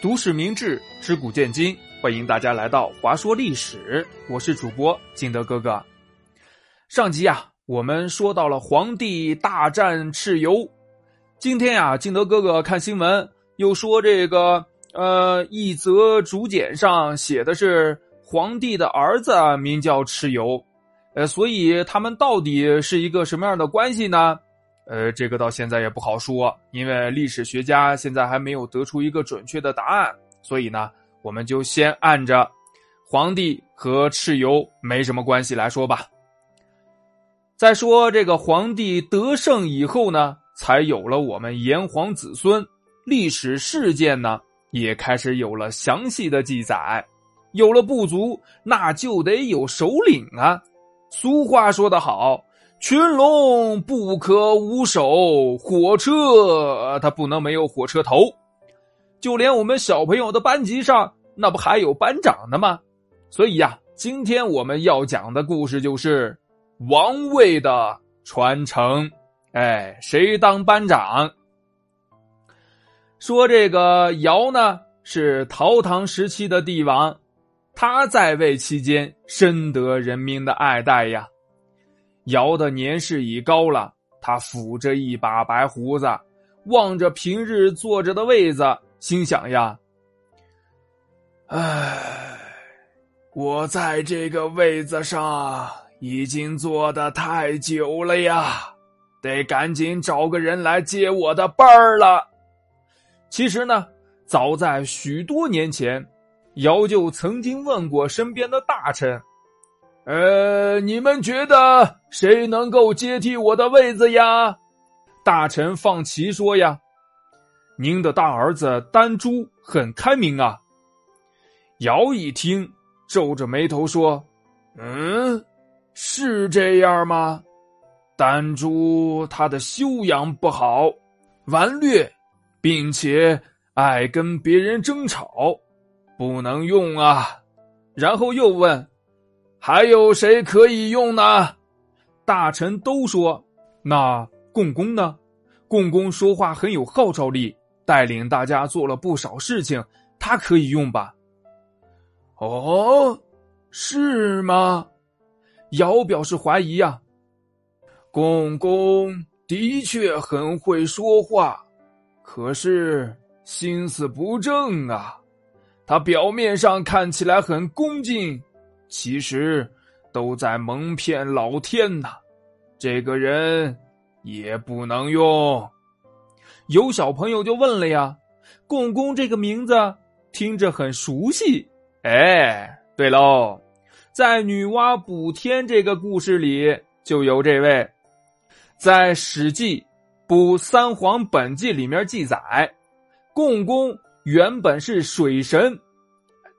读史明智，知古见今，欢迎大家来到华说历史。我是主播金德哥哥。上集啊，我们说到了皇帝大战蚩尤。今天呀，金德哥哥看新闻又说这个，呃，一则竹简上写的是皇帝的儿子名叫蚩尤，呃，所以他们到底是一个什么样的关系呢？呃，这个到现在也不好说，因为历史学家现在还没有得出一个准确的答案，所以呢，我们就先按着皇帝和蚩尤没什么关系来说吧。再说这个皇帝得胜以后呢，才有了我们炎黄子孙，历史事件呢也开始有了详细的记载，有了部族，那就得有首领啊。俗话说得好。群龙不可无首，火车它不能没有火车头。就连我们小朋友的班级上，那不还有班长呢吗？所以呀，今天我们要讲的故事就是王位的传承。哎，谁当班长？说这个尧呢，是陶唐时期的帝王，他在位期间深得人民的爱戴呀。姚的年事已高了，他抚着一把白胡子，望着平日坐着的位子，心想呀：“唉，我在这个位子上已经坐的太久了呀，得赶紧找个人来接我的班儿了。”其实呢，早在许多年前，姚就曾经问过身边的大臣。呃，你们觉得谁能够接替我的位子呀？大臣放齐说呀：“您的大儿子丹朱很开明啊。”尧一听，皱着眉头说：“嗯，是这样吗？丹朱他的修养不好，顽劣，并且爱跟别人争吵，不能用啊。”然后又问。还有谁可以用呢？大臣都说：“那共工呢？共工说话很有号召力，带领大家做了不少事情，他可以用吧？”哦，是吗？尧表示怀疑呀。共工的确很会说话，可是心思不正啊。他表面上看起来很恭敬。其实都在蒙骗老天呐！这个人也不能用。有小朋友就问了呀：“共工这个名字听着很熟悉。”哎，对喽，在女娲补天这个故事里就有这位。在《史记·补三皇本纪》里面记载，共工原本是水神，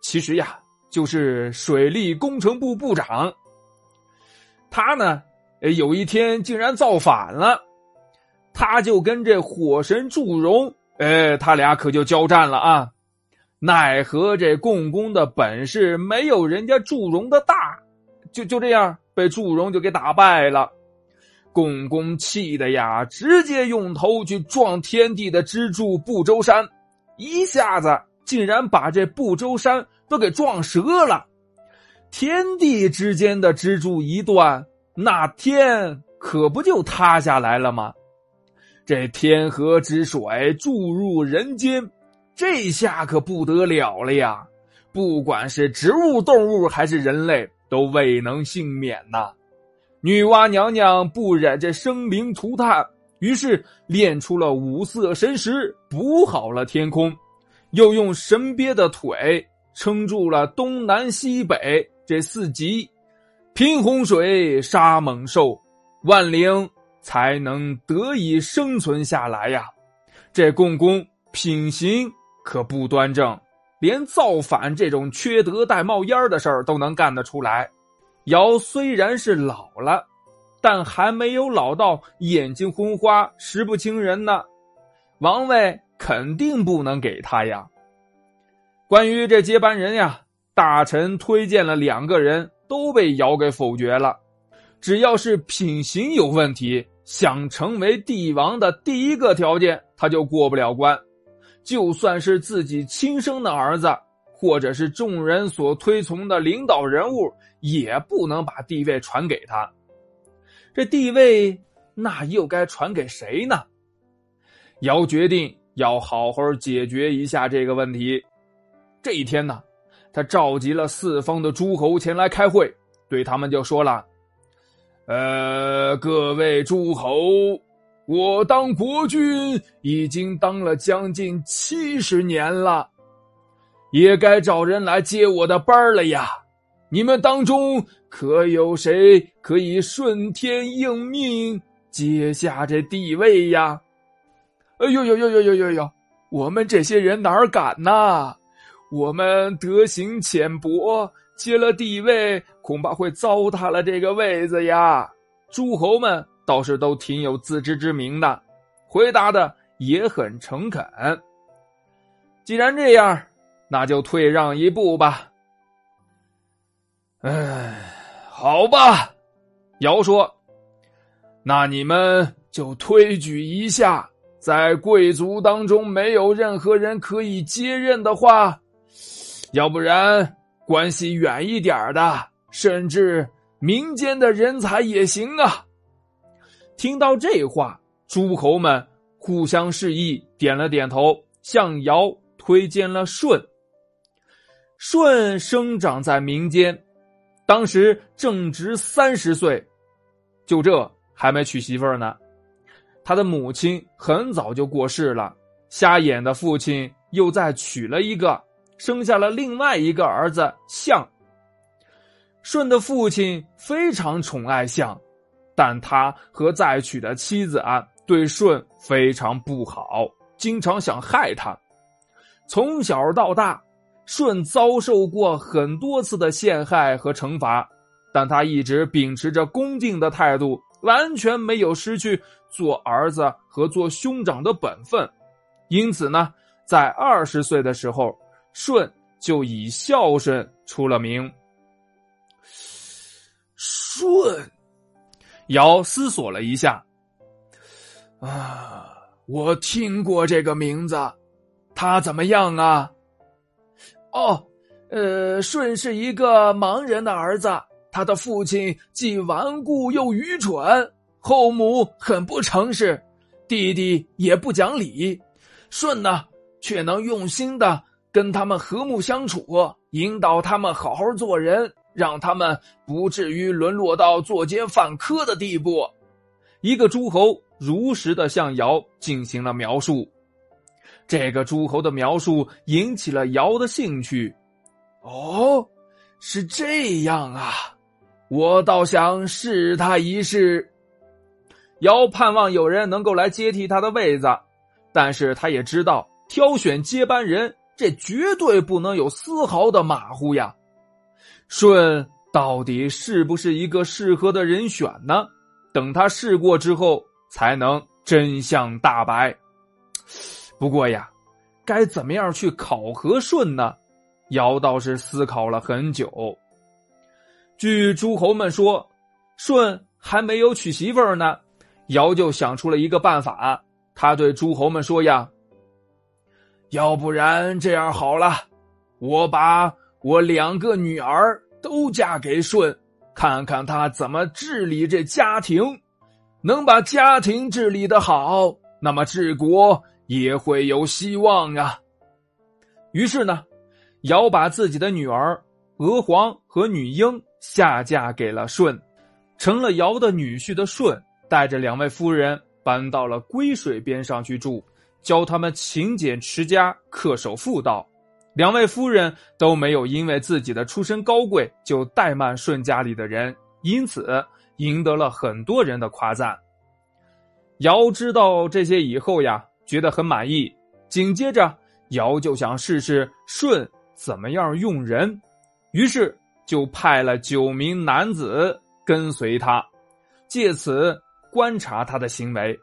其实呀。就是水利工程部部长，他呢，有一天竟然造反了，他就跟这火神祝融，哎，他俩可就交战了啊。奈何这共工的本事没有人家祝融的大，就就这样被祝融就给打败了。共工气的呀，直接用头去撞天地的支柱不周山，一下子竟然把这不周山。都给撞折了，天地之间的支柱一断，那天可不就塌下来了吗？这天河之水注入人间，这下可不得了了呀！不管是植物、动物还是人类，都未能幸免呐。女娲娘娘不忍这生灵涂炭，于是炼出了五色神石，补好了天空，又用神鳖的腿。撑住了东南西北这四极，平洪水，杀猛兽，万灵才能得以生存下来呀！这共工品行可不端正，连造反这种缺德带冒烟的事儿都能干得出来。尧虽然是老了，但还没有老到眼睛昏花、识不清人呢。王位肯定不能给他呀。关于这接班人呀，大臣推荐了两个人，都被尧给否决了。只要是品行有问题，想成为帝王的第一个条件，他就过不了关。就算是自己亲生的儿子，或者是众人所推崇的领导人物，也不能把帝位传给他。这帝位，那又该传给谁呢？尧决定要好好解决一下这个问题。这一天呢，他召集了四方的诸侯前来开会，对他们就说了：“呃，各位诸侯，我当国君已经当了将近七十年了，也该找人来接我的班了呀。你们当中可有谁可以顺天应命接下这地位呀？”哎呦呦呦呦呦呦呦！我们这些人哪敢呐？我们德行浅薄，接了帝位恐怕会糟蹋了这个位子呀。诸侯们倒是都挺有自知之明的，回答的也很诚恳。既然这样，那就退让一步吧。哎，好吧，尧说：“那你们就推举一下。”在贵族当中没有任何人可以接任的话，要不然关系远一点的，甚至民间的人才也行啊。听到这话，诸侯们互相示意，点了点头，向尧推荐了舜。舜生长在民间，当时正值三十岁，就这还没娶媳妇呢。他的母亲很早就过世了，瞎眼的父亲又再娶了一个，生下了另外一个儿子象。舜的父亲非常宠爱象，但他和再娶的妻子啊，对舜非常不好，经常想害他。从小到大，舜遭受过很多次的陷害和惩罚，但他一直秉持着恭敬的态度。完全没有失去做儿子和做兄长的本分，因此呢，在二十岁的时候，舜就以孝顺出了名。舜，尧思索了一下，啊，我听过这个名字，他怎么样啊？哦，呃，舜是一个盲人的儿子。他的父亲既顽固又愚蠢，后母很不诚实，弟弟也不讲理。舜呢，却能用心的跟他们和睦相处，引导他们好好做人，让他们不至于沦落到作奸犯科的地步。一个诸侯如实的向尧进行了描述，这个诸侯的描述引起了尧的兴趣。哦，是这样啊。我倒想试他一试。尧盼望有人能够来接替他的位子，但是他也知道挑选接班人，这绝对不能有丝毫的马虎呀。舜到底是不是一个适合的人选呢？等他试过之后，才能真相大白。不过呀，该怎么样去考核舜呢？尧倒是思考了很久。据诸侯们说，舜还没有娶媳妇儿呢，尧就想出了一个办法。他对诸侯们说：“呀，要不然这样好了，我把我两个女儿都嫁给舜，看看他怎么治理这家庭。能把家庭治理的好，那么治国也会有希望啊。”于是呢，尧把自己的女儿娥皇和女英。下嫁给了舜，成了尧的女婿的舜，带着两位夫人搬到了归水边上去住，教他们勤俭持家、恪守妇道。两位夫人都没有因为自己的出身高贵就怠慢舜家里的人，因此赢得了很多人的夸赞。尧知道这些以后呀，觉得很满意。紧接着，尧就想试试舜怎么样用人，于是。就派了九名男子跟随他，借此观察他的行为。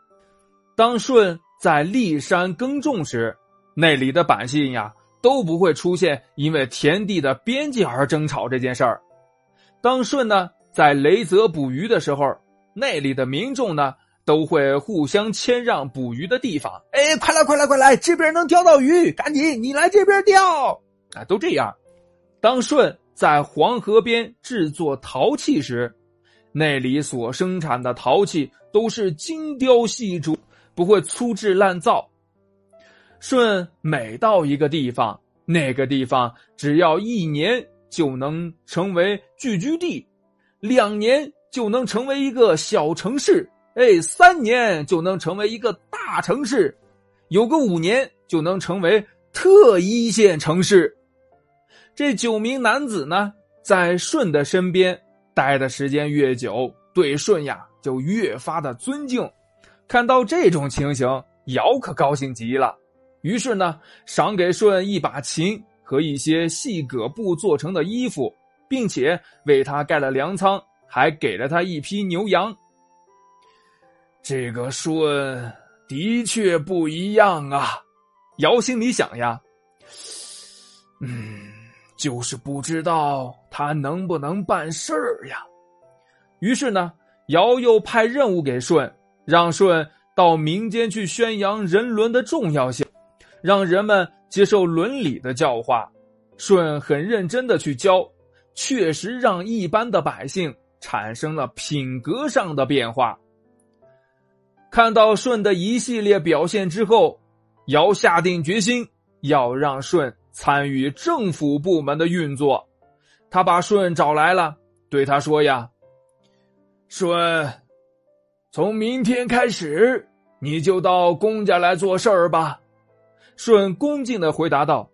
当舜在骊山耕种时，那里的百姓呀都不会出现因为田地的边界而争吵这件事儿。当舜呢在雷泽捕鱼的时候，那里的民众呢都会互相谦让捕鱼的地方。哎，快来快来快来，这边能钓到鱼，赶紧你来这边钓啊！都这样。当舜在黄河边制作陶器时，那里所生产的陶器都是精雕细琢，不会粗制滥造。舜每到一个地方，那个地方只要一年就能成为聚居地，两年就能成为一个小城市，哎，三年就能成为一个大城市，有个五年就能成为特一线城市。这九名男子呢，在舜的身边待的时间越久，对舜呀就越发的尊敬。看到这种情形，尧可高兴极了。于是呢，赏给舜一把琴和一些细葛布做成的衣服，并且为他盖了粮仓，还给了他一批牛羊。这个舜的确不一样啊！尧心里想呀，嗯，就是不知道他能不能办事儿呀。于是呢，尧又派任务给舜，让舜到民间去宣扬人伦的重要性。让人们接受伦理的教化，舜很认真的去教，确实让一般的百姓产生了品格上的变化。看到舜的一系列表现之后，尧下定决心要让舜参与政府部门的运作。他把舜找来了，对他说：“呀，舜，从明天开始，你就到公家来做事儿吧。”舜恭敬的回答道：“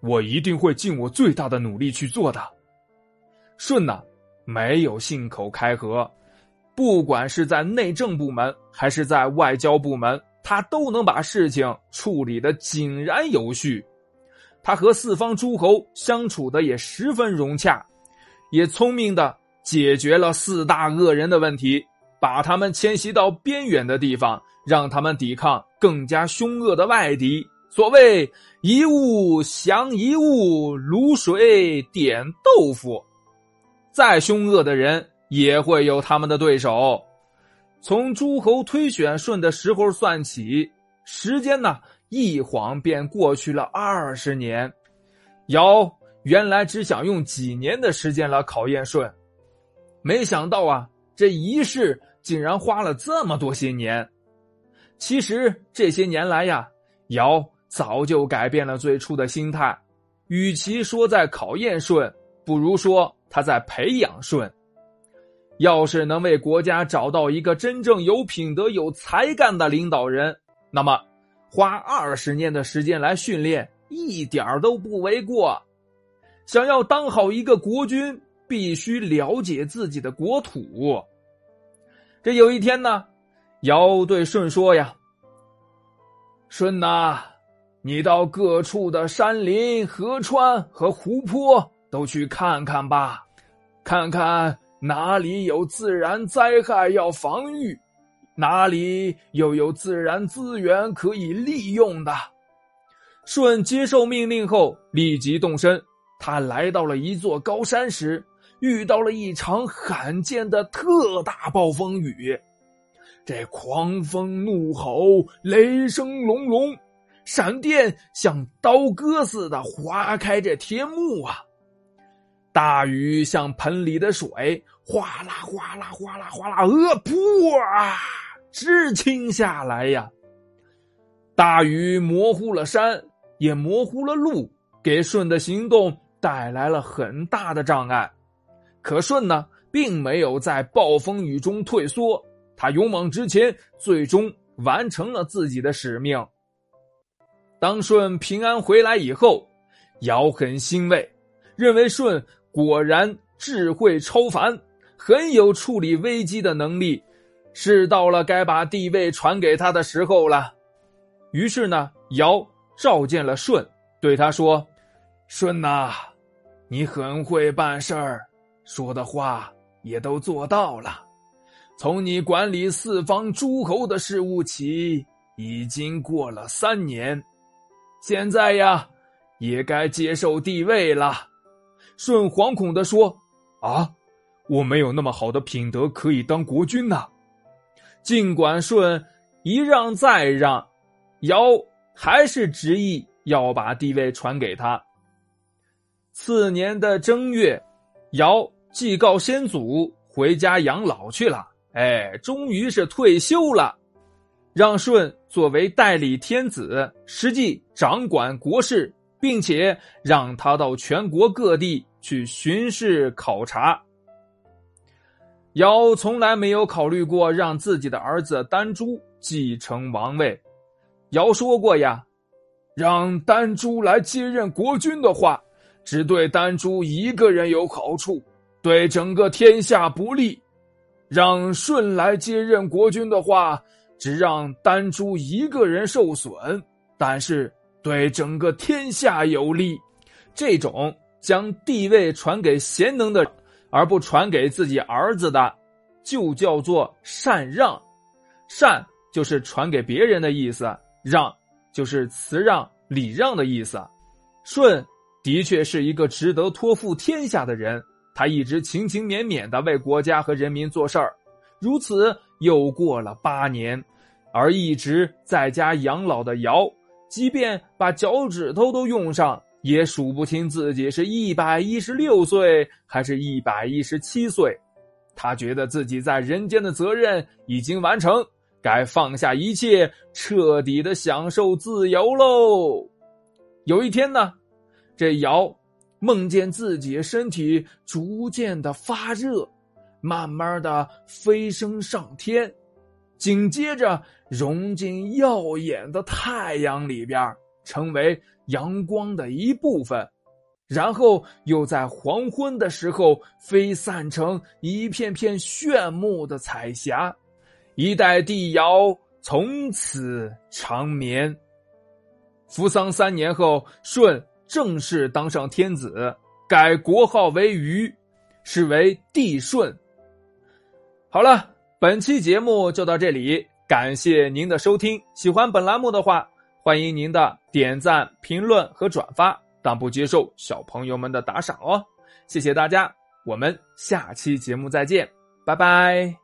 我一定会尽我最大的努力去做的。”舜呢，没有信口开河，不管是在内政部门还是在外交部门，他都能把事情处理的井然有序。他和四方诸侯相处的也十分融洽，也聪明的解决了四大恶人的问题，把他们迁徙到边远的地方，让他们抵抗更加凶恶的外敌。所谓一物降一物，卤水点豆腐。再凶恶的人也会有他们的对手。从诸侯推选舜的时候算起，时间呢一晃便过去了二十年。尧原来只想用几年的时间来考验舜，没想到啊，这一试竟然花了这么多些年。其实这些年来呀，尧。早就改变了最初的心态，与其说在考验舜，不如说他在培养舜。要是能为国家找到一个真正有品德、有才干的领导人，那么花二十年的时间来训练，一点都不为过。想要当好一个国君，必须了解自己的国土。这有一天呢，尧对舜说：“呀，舜呐。”你到各处的山林、河川和湖泊都去看看吧，看看哪里有自然灾害要防御，哪里又有自然资源可以利用的。舜接受命令后，立即动身。他来到了一座高山时，遇到了一场罕见的特大暴风雨，这狂风怒吼，雷声隆隆。闪电像刀割似的划开这天幕啊！大雨像盆里的水，哗啦哗啦哗啦哗啦，呃，噗啊，直倾下来呀！大雨模糊了山，也模糊了路，给舜的行动带来了很大的障碍。可舜呢，并没有在暴风雨中退缩，他勇往直前，最终完成了自己的使命。当舜平安回来以后，尧很欣慰，认为舜果然智慧超凡，很有处理危机的能力，是到了该把帝位传给他的时候了。于是呢，尧召见了舜，对他说：“舜呐，你很会办事儿，说的话也都做到了。从你管理四方诸侯的事务起，已经过了三年。”现在呀，也该接受帝位了。舜惶恐的说：“啊，我没有那么好的品德可以当国君呐。”尽管舜一让再让，尧还是执意要把帝位传给他。次年的正月，尧祭告先祖，回家养老去了。哎，终于是退休了，让舜作为代理天子，实际掌管国事，并且让他到全国各地去巡视考察。尧从来没有考虑过让自己的儿子丹朱继承王位。尧说过呀，让丹朱来接任国君的话，只对丹朱一个人有好处，对整个天下不利；让舜来接任国君的话，只让丹朱一个人受损，但是对整个天下有利。这种将地位传给贤能的。而不传给自己儿子的，就叫做禅让。禅就是传给别人的意思，让就是辞让、礼让的意思。舜的确是一个值得托付天下的人，他一直勤勤勉勉的为国家和人民做事儿。如此又过了八年，而一直在家养老的尧，即便把脚趾头都用上。也数不清自己是一百一十六岁还是一百一十七岁，他觉得自己在人间的责任已经完成，该放下一切，彻底的享受自由喽。有一天呢，这尧梦见自己身体逐渐的发热，慢慢的飞升上天，紧接着融进耀眼的太阳里边，成为。阳光的一部分，然后又在黄昏的时候飞散成一片片炫目的彩霞，一代帝尧从此长眠。扶桑三年后，舜正式当上天子，改国号为虞，是为帝舜。好了，本期节目就到这里，感谢您的收听。喜欢本栏目的话。欢迎您的点赞、评论和转发，但不接受小朋友们的打赏哦。谢谢大家，我们下期节目再见，拜拜。